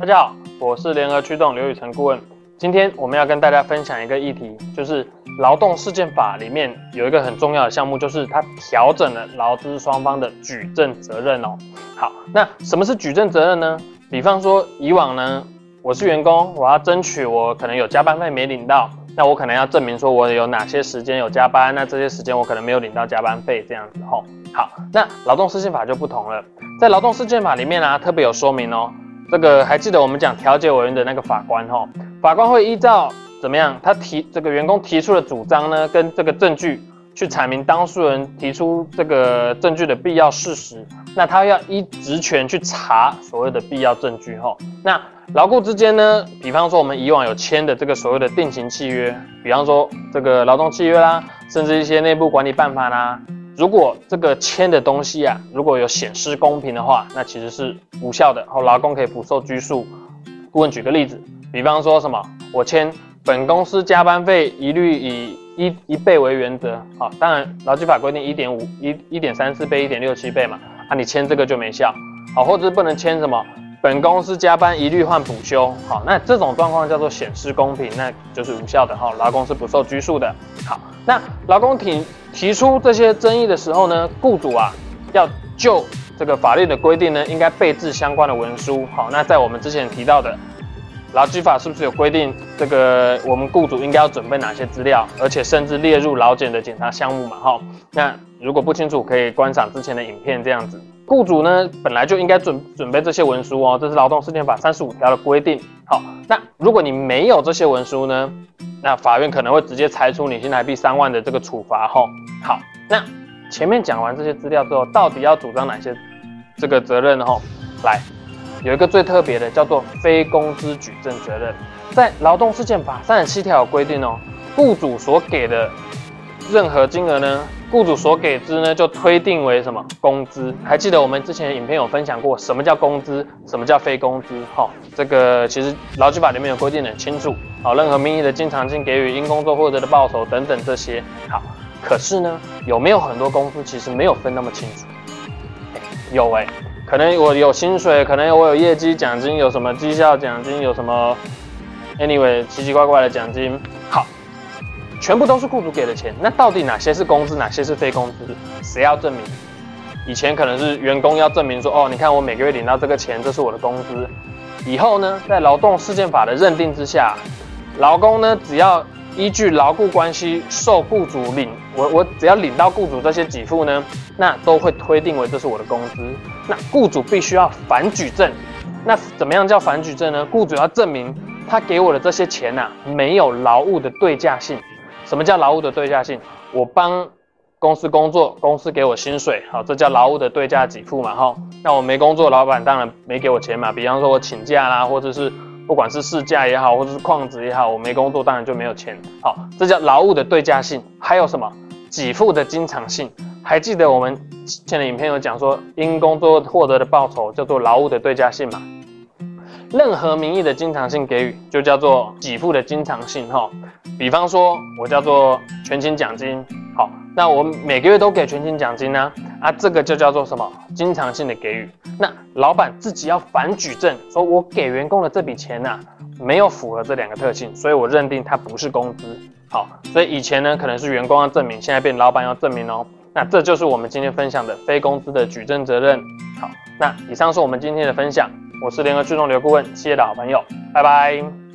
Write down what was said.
大家好，我是联合驱动刘宇成顾问。今天我们要跟大家分享一个议题，就是劳动事件法里面有一个很重要的项目，就是它调整了劳资双方的举证责任哦。好，那什么是举证责任呢？比方说以往呢，我是员工，我要争取我可能有加班费没领到，那我可能要证明说我有哪些时间有加班，那这些时间我可能没有领到加班费这样子吼。好，那劳动事件法就不同了，在劳动事件法里面啊，特别有说明哦。这个还记得我们讲调解委员的那个法官哈，法官会依照怎么样，他提这个员工提出的主张呢，跟这个证据去阐明当事人提出这个证据的必要事实，那他要依职权去查所谓的必要证据哈。那劳雇之间呢，比方说我们以往有签的这个所谓的定型契约，比方说这个劳动契约啦，甚至一些内部管理办法啦。如果这个签的东西啊，如果有显失公平的话，那其实是无效的，后劳工可以不受拘束。顾问举个例子，比方说什么，我签本公司加班费一律以一一倍为原则，好，当然劳基法规定一点五一一点三四倍一点六七倍嘛，啊，你签这个就没效，好，或者不能签什么。本公司加班一律换补休，好，那这种状况叫做显失公平，那就是无效的哈，劳工是不受拘束的。好，那劳工提提出这些争议的时候呢，雇主啊要就这个法律的规定呢，应该备置相关的文书。好，那在我们之前提到的劳基法是不是有规定这个我们雇主应该要准备哪些资料，而且甚至列入劳检的检查项目嘛？哈，那如果不清楚，可以观赏之前的影片这样子。雇主呢，本来就应该准准备这些文书哦，这是劳动事件法三十五条的规定。好，那如果你没有这些文书呢，那法院可能会直接裁出你新台币三万的这个处罚。吼，好，那前面讲完这些资料之后，到底要主张哪些这个责任呢？吼，来，有一个最特别的叫做非工资举证责任，在劳动事件法三十七条有规定哦，雇主所给的任何金额呢，雇主所给之呢，就推定为什么工资？还记得我们之前影片有分享过，什么叫工资，什么叫非工资？好，这个其实劳基法里面有规定的很清楚。好，任何名义的经常性给予因工作获得的报酬等等这些。好，可是呢，有没有很多公司其实没有分那么清楚？有哎、可能我有薪水，可能我有业绩奖金，有什么绩效奖金，有什么，anyway 奇奇怪怪的奖金。全部都是雇主给的钱，那到底哪些是工资，哪些是非工资？谁要证明？以前可能是员工要证明说，哦，你看我每个月领到这个钱，这是我的工资。以后呢，在劳动事件法的认定之下，劳工呢只要依据劳雇关系受雇主领，我我只要领到雇主这些给付呢，那都会推定为这是我的工资。那雇主必须要反举证，那怎么样叫反举证呢？雇主要证明他给我的这些钱呐、没有劳务的对价性。什么叫劳务的对价性？我帮公司工作，公司给我薪水，好，这叫劳务的对价给付嘛，哈。那我没工作，老板当然没给我钱嘛。比方说我请假啦，或者是不管是事假也好，或者是旷职也好，我没工作，当然就没有钱。好，这叫劳务的对价性。还有什么？给付的经常性。还记得我们前的影片有讲说，因工作获得的报酬叫做劳务的对价性嘛？任何名义的经常性给予，就叫做给付的经常性哈。比方说，我叫做全勤奖金，好，那我每个月都给全勤奖金呢，啊，这个就叫做什么？经常性的给予。那老板自己要反举证，说我给员工的这笔钱呐，没有符合这两个特性，所以我认定它不是工资。好，所以以前呢，可能是员工要证明，现在变老板要证明哦。那这就是我们今天分享的非工资的举证责任。好，那以上是我们今天的分享。我是联合驱动刘顾问，谢谢的好朋友，拜拜。